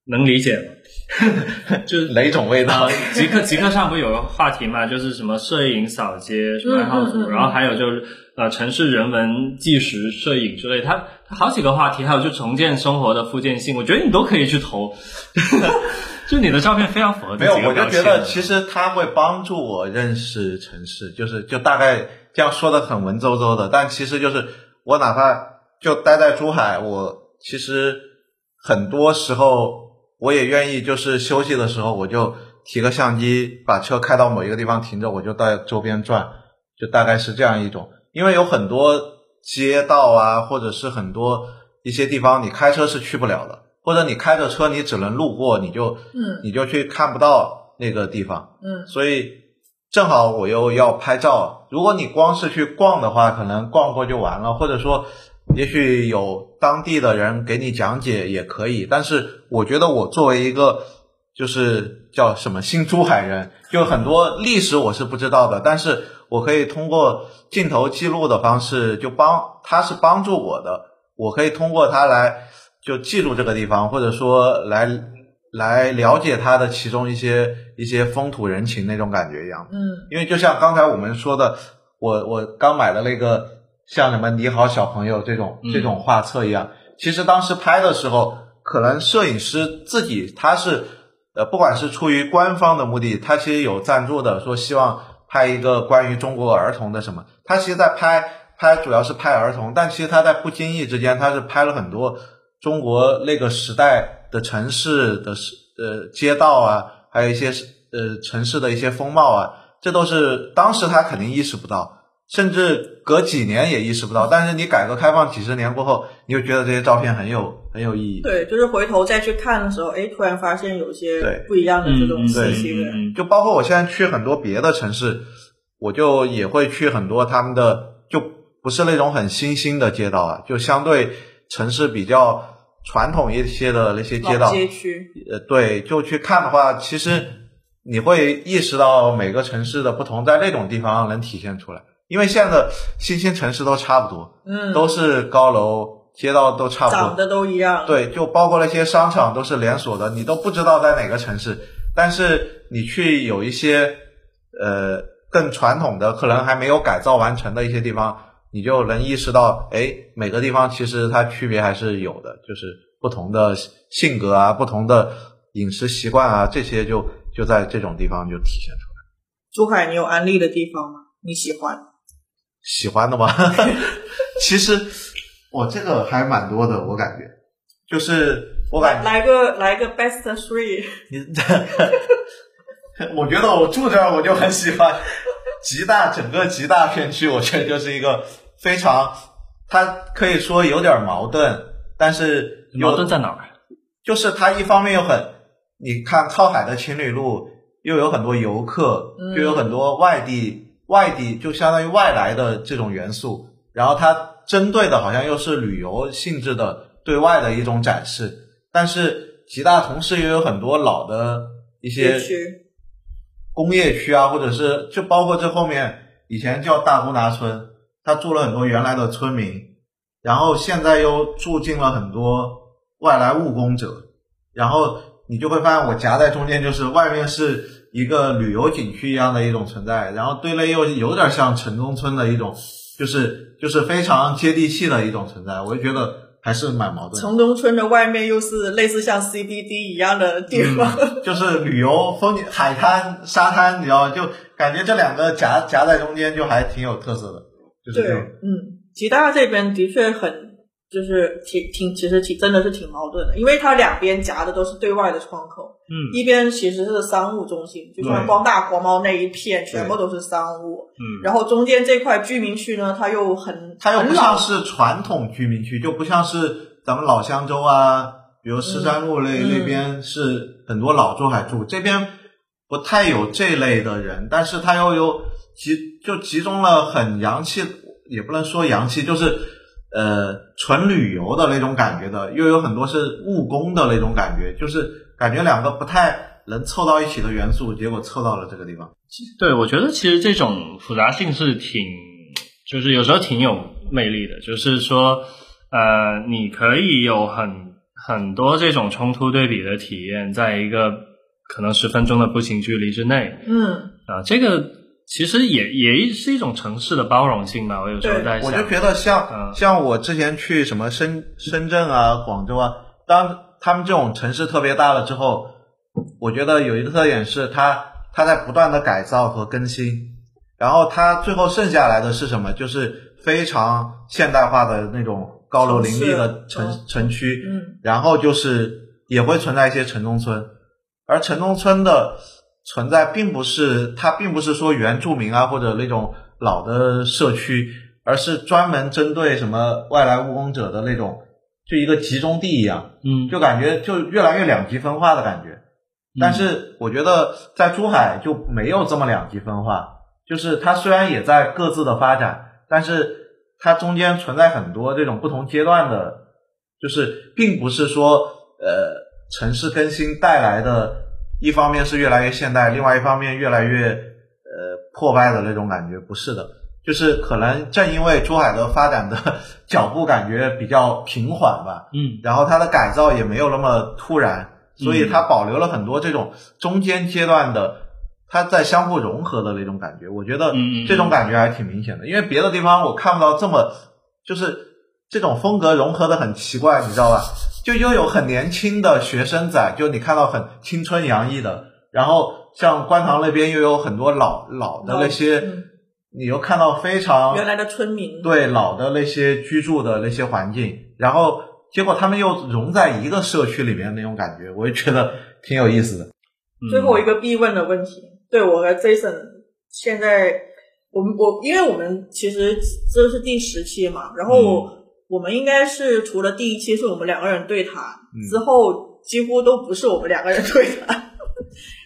能理解吗？就是哪种味道？极客极客上不有个话题嘛，就是什么摄影扫街什么爱好组，然后还有就是呃城市人文纪实摄影之类，它它好几个话题，还有就重建生活的附件性，我觉得你都可以去投。就你的照片非常符合。没有，我就觉得其实它会帮助我认识城市，就是就大概这样说的很文绉绉的，但其实就是我哪怕就待在珠海，我其实很多时候。我也愿意，就是休息的时候，我就提个相机，把车开到某一个地方停着，我就到周边转，就大概是这样一种。因为有很多街道啊，或者是很多一些地方，你开车是去不了的，或者你开着车你只能路过，你就嗯，你就去看不到那个地方，嗯。所以正好我又要拍照，如果你光是去逛的话，可能逛过就完了，或者说。也许有当地的人给你讲解也可以，但是我觉得我作为一个就是叫什么新珠海人，就很多历史我是不知道的，但是我可以通过镜头记录的方式，就帮他是帮助我的，我可以通过他来就记录这个地方，或者说来来了解他的其中一些一些风土人情那种感觉一样。嗯，因为就像刚才我们说的，我我刚买的那个。像什么你好小朋友这种这种画册一样，其实当时拍的时候，可能摄影师自己他是呃，不管是出于官方的目的，他其实有赞助的，说希望拍一个关于中国儿童的什么，他其实在拍拍主要是拍儿童，但其实他在不经意之间，他是拍了很多中国那个时代的城市的呃街道啊，还有一些呃城市的一些风貌啊，这都是当时他肯定意识不到。甚至隔几年也意识不到，但是你改革开放几十年过后，你就觉得这些照片很有很有意义。对，就是回头再去看的时候，哎，突然发现有些不一样的这种信息。就包括我现在去很多别的城市，我就也会去很多他们的，就不是那种很新兴的街道啊，就相对城市比较传统一些的那些街道街区。呃，对，就去看的话，其实你会意识到每个城市的不同，在那种地方能体现出来。因为现在的新兴城市都差不多，嗯，都是高楼，街道都差不多，长得都一样。对，就包括那些商场都是连锁的，你都不知道在哪个城市。但是你去有一些呃更传统的，可能还没有改造完成的一些地方，你就能意识到，哎，每个地方其实它区别还是有的，就是不同的性格啊，不同的饮食习惯啊，这些就就在这种地方就体现出来。珠海，你有安利的地方吗？你喜欢？喜欢的吗？其实我这个还蛮多的，我感觉，就是我感来个来个 best three，你，我觉得我住这儿我就很喜欢吉大整个吉大片区，我觉得就是一个非常，它可以说有点矛盾，但是矛盾在哪儿？就是它一方面又很，你看靠海的情侣路又有很多游客，又有很多外地外地就相当于外来的这种元素，然后它针对的好像又是旅游性质的对外的一种展示，但是吉大同时也有很多老的一些工业区啊，或者是就包括这后面以前叫大姑拿村，他住了很多原来的村民，然后现在又住进了很多。外来务工者，然后你就会发现我夹在中间，就是外面是一个旅游景区一样的一种存在，然后对内又有点像城中村的一种，就是就是非常接地气的一种存在，我就觉得还是蛮矛盾。城中村的外面又是类似像 CBD 一样的地方，就是旅游风景、海滩、沙滩，你知道吗，就感觉这两个夹夹在中间就还挺有特色的。就是对，嗯，吉大这边的确很。就是挺挺，其实挺真的是挺矛盾的，因为它两边夹的都是对外的窗口，嗯，一边其实是商务中心，就像光大国贸那一片全部都是商务，嗯，然后中间这块居民区呢，它又很它又不像是传统居民区，就不像是咱们老香洲啊，比如石山路那那边是很多老珠海住，这边不太有这类的人，但是它又有集就集中了很洋气，也不能说洋气，就是。呃，纯旅游的那种感觉的，又有很多是务工的那种感觉，就是感觉两个不太能凑到一起的元素，结果凑到了这个地方。对，我觉得其实这种复杂性是挺，就是有时候挺有魅力的。就是说，呃，你可以有很很多这种冲突对比的体验，在一个可能十分钟的步行距离之内。嗯，啊，这个。其实也也是一种城市的包容性吧。我有时候在想，我就觉得像像我之前去什么深深圳啊、广州啊，当他们这种城市特别大了之后，我觉得有一个特点是它它在不断的改造和更新，然后它最后剩下来的是什么？就是非常现代化的那种高楼林立的城城区，嗯，然后就是也会存在一些城中村，而城中村的。存在并不是它，并不是说原住民啊或者那种老的社区，而是专门针对什么外来务工者的那种，就一个集中地一样，嗯，就感觉就越来越两极分化的感觉。但是我觉得在珠海就没有这么两极分化，就是它虽然也在各自的发展，但是它中间存在很多这种不同阶段的，就是并不是说呃城市更新带来的。一方面是越来越现代，另外一方面越来越呃破败的那种感觉，不是的，就是可能正因为珠海的发展的 脚步感觉比较平缓吧，嗯，然后它的改造也没有那么突然，所以它保留了很多这种中间阶段的，它在相互融合的那种感觉，我觉得这种感觉还挺明显的，因为别的地方我看不到这么就是这种风格融合的很奇怪，你知道吧？就又有很年轻的学生仔，就你看到很青春洋溢的，然后像观塘那边又有很多老老的那些，你又看到非常原来的村民，对老的那些居住的那些环境，然后结果他们又融在一个社区里面那种感觉，我就觉得挺有意思的。最后一个必问的问题，对我和 Jason 现在，我们我因为我们其实这是第十期嘛，然后。我们应该是除了第一期是我们两个人对谈之后，几乎都不是我们两个人对谈，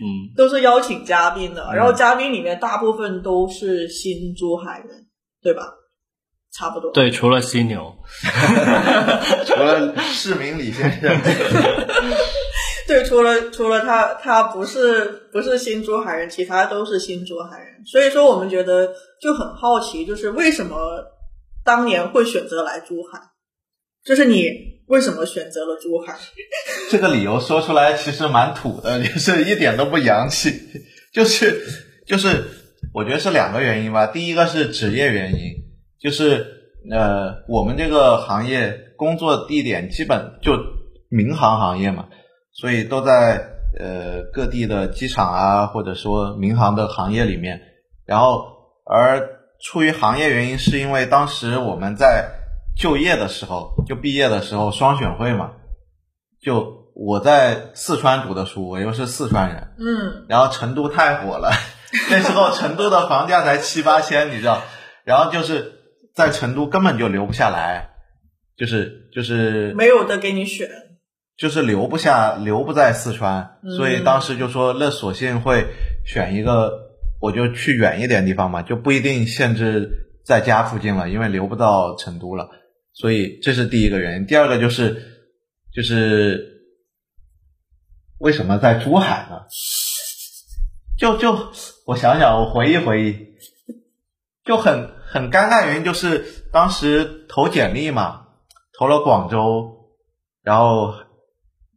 嗯，都是邀请嘉宾的。然后嘉宾里面大部分都是新珠海人，对吧？差不多。对，除了犀牛，除了市民李先生，对，除了除了他，他不是不是新珠海人，其他都是新珠海人。所以说，我们觉得就很好奇，就是为什么。当年会选择来珠海，就是你为什么选择了珠海？这个理由说出来其实蛮土的，就是一点都不洋气。就是就是，我觉得是两个原因吧。第一个是职业原因，就是呃，我们这个行业工作地点基本就民航行业嘛，所以都在呃各地的机场啊，或者说民航的行业里面。然后而出于行业原因，是因为当时我们在就业的时候，就毕业的时候双选会嘛，就我在四川读的书，我又是四川人，嗯，然后成都太火了，那时候成都的房价才七八千，你知道，然后就是在成都根本就留不下来，就是就是没有的给你选，就是留不下，留不在四川，嗯所以当时就说，那索性会选一个，我就去远一点地方嘛，就不一定限制在家附近了，因为留不到成都了，所以这是第一个原因。第二个就是，就是为什么在珠海呢？就就我想想，我回忆回忆，就很很尴尬，原因就是当时投简历嘛，投了广州，然后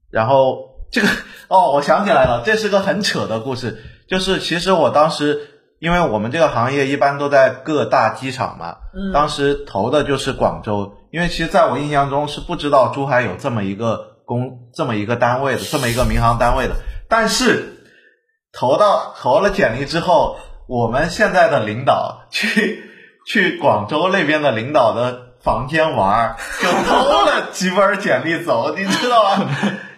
然后这个哦，我想起来了，这是个很扯的故事。就是其实我当时，因为我们这个行业一般都在各大机场嘛，嗯，当时投的就是广州，因为其实在我印象中是不知道珠海有这么一个公这么一个单位的，这么一个民航单位的。但是投到投了简历之后，我们现在的领导去去广州那边的领导的房间玩儿，就偷了几本简历走，你知道吗？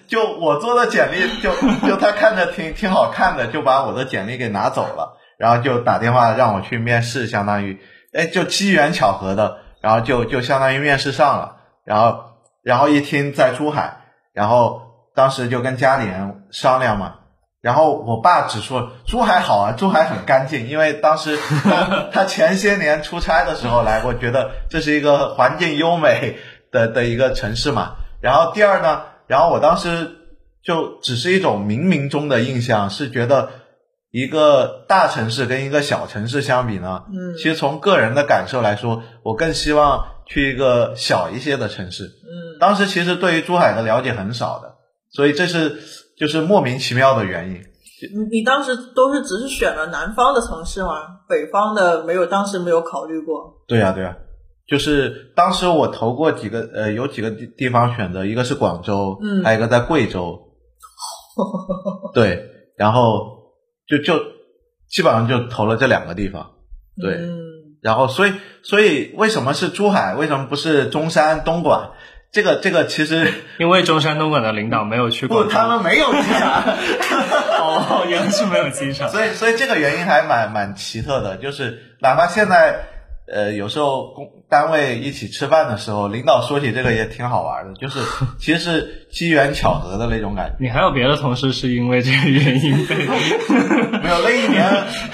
就我做的简历，就 就他看着挺挺好看的，就把我的简历给拿走了，然后就打电话让我去面试，相当于，哎，就机缘巧合的，然后就就相当于面试上了，然后然后一听在珠海，然后当时就跟家里人商量嘛，然后我爸只说珠海好啊，珠海很干净，因为当时 他前些年出差的时候来过，觉得这是一个环境优美的的一个城市嘛。然后第二呢，然后我当时就只是一种冥冥中的印象，是觉得一个大城市跟一个小城市相比呢，嗯其实从个人的感受来说，我更希望去一个小一些的城市。嗯，当时其实对于珠海的了解很少的，所以这是就是莫名其妙的原因。你你当时都是只是选了南方的城市吗？北方的没有，当时没有考虑过。对呀、对呀、就是当时我投过几个，呃，有几个地地方选择，一个是广州，嗯还有一个在贵州，对，然后就就基本上就投了这两个地方，对，嗯，然后所以所以为什么是珠海，为什么不是中山、东莞？这个这个其实 因为中山东莞的领导没有去不，广州，他们没有机场。哦，原来是没有机场。所以，所以这个原因还蛮蛮奇特的，就是哪怕现在，呃，有时候工单位一起吃饭的时候，领导说起这个也挺好玩的，就是 其实是机缘巧合的那种感觉。你还有别的同事是因为这个原因被 没有，那一年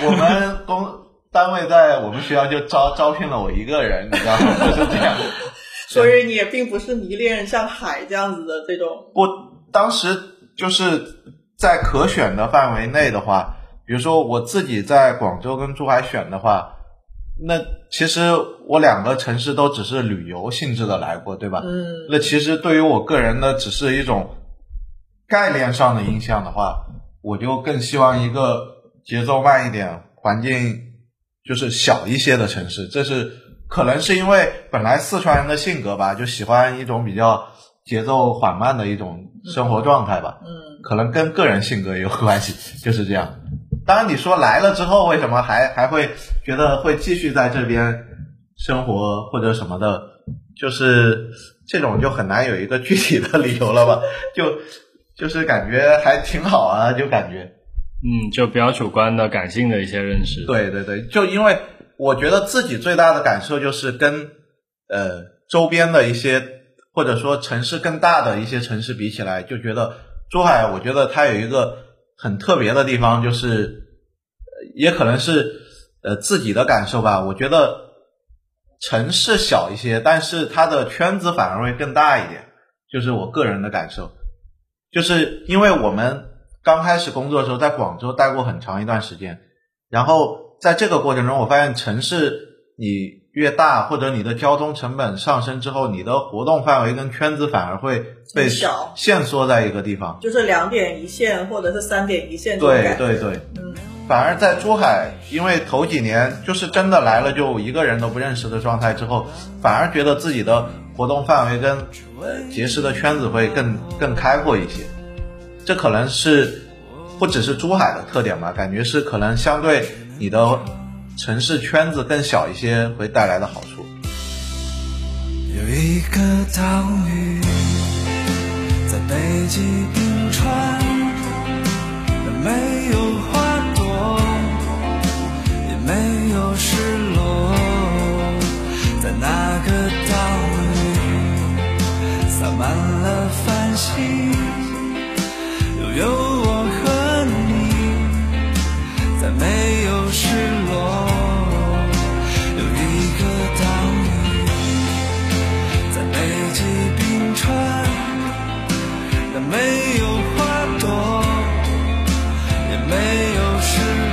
我们公单位在我们学校就招招聘了我一个人，你知道吗？就是这样。所以你也并不是迷恋像海这样子的这种。我当时就是在可选的范围内的话，比如说我自己在广州跟珠海选的话，那其实我两个城市都只是旅游性质的来过，对吧？嗯那其实对于我个人呢，只是一种概念上的印象的话，我就更希望一个节奏慢一点、环境就是小一些的城市。这是可能是因为本来四川人的性格吧，就喜欢一种比较节奏缓慢的一种生活状态吧。嗯，可能跟个人性格也有关系，就是这样。当然，你说来了之后，为什么还还会觉得会继续在这边生活或者什么的，就是这种就很难有一个具体的理由了吧？就就是感觉还挺好啊，就感觉。嗯，就比较主观的、感性的一些认识。，对对对，就因为我觉得自己最大的感受就是跟呃周边的一些或者说城市更大的一些城市比起来，就觉得珠海，我觉得它有一个很特别的地方，就是呃也可能是呃自己的感受吧。我觉得城市小一些，但是它的圈子反而会更大一点，就是我个人的感受。就是因为我们刚开始工作的时候，在广州待过很长一段时间，然后在这个过程中，我发现城市你越大，或者你的交通成本上升之后，你的活动范围跟圈子反而会被限缩在一个地方。就是两点一线或者是三点一线对。对对，嗯反而在珠海，因为头几年就是真的来了就一个人都不认识的状态之后，反而觉得自己的活动范围跟呃结识的圈子会更更开阔一些。这可能是不只是珠海的特点吧，感觉是可能相对你的城市圈子更小一些会带来的好处。有一个岛屿在北极冰川，没有花朵，也没有失落，在那个岛屿洒满了繁星。失落，有一个岛屿，在北极冰川，那没有花朵，也没有失落。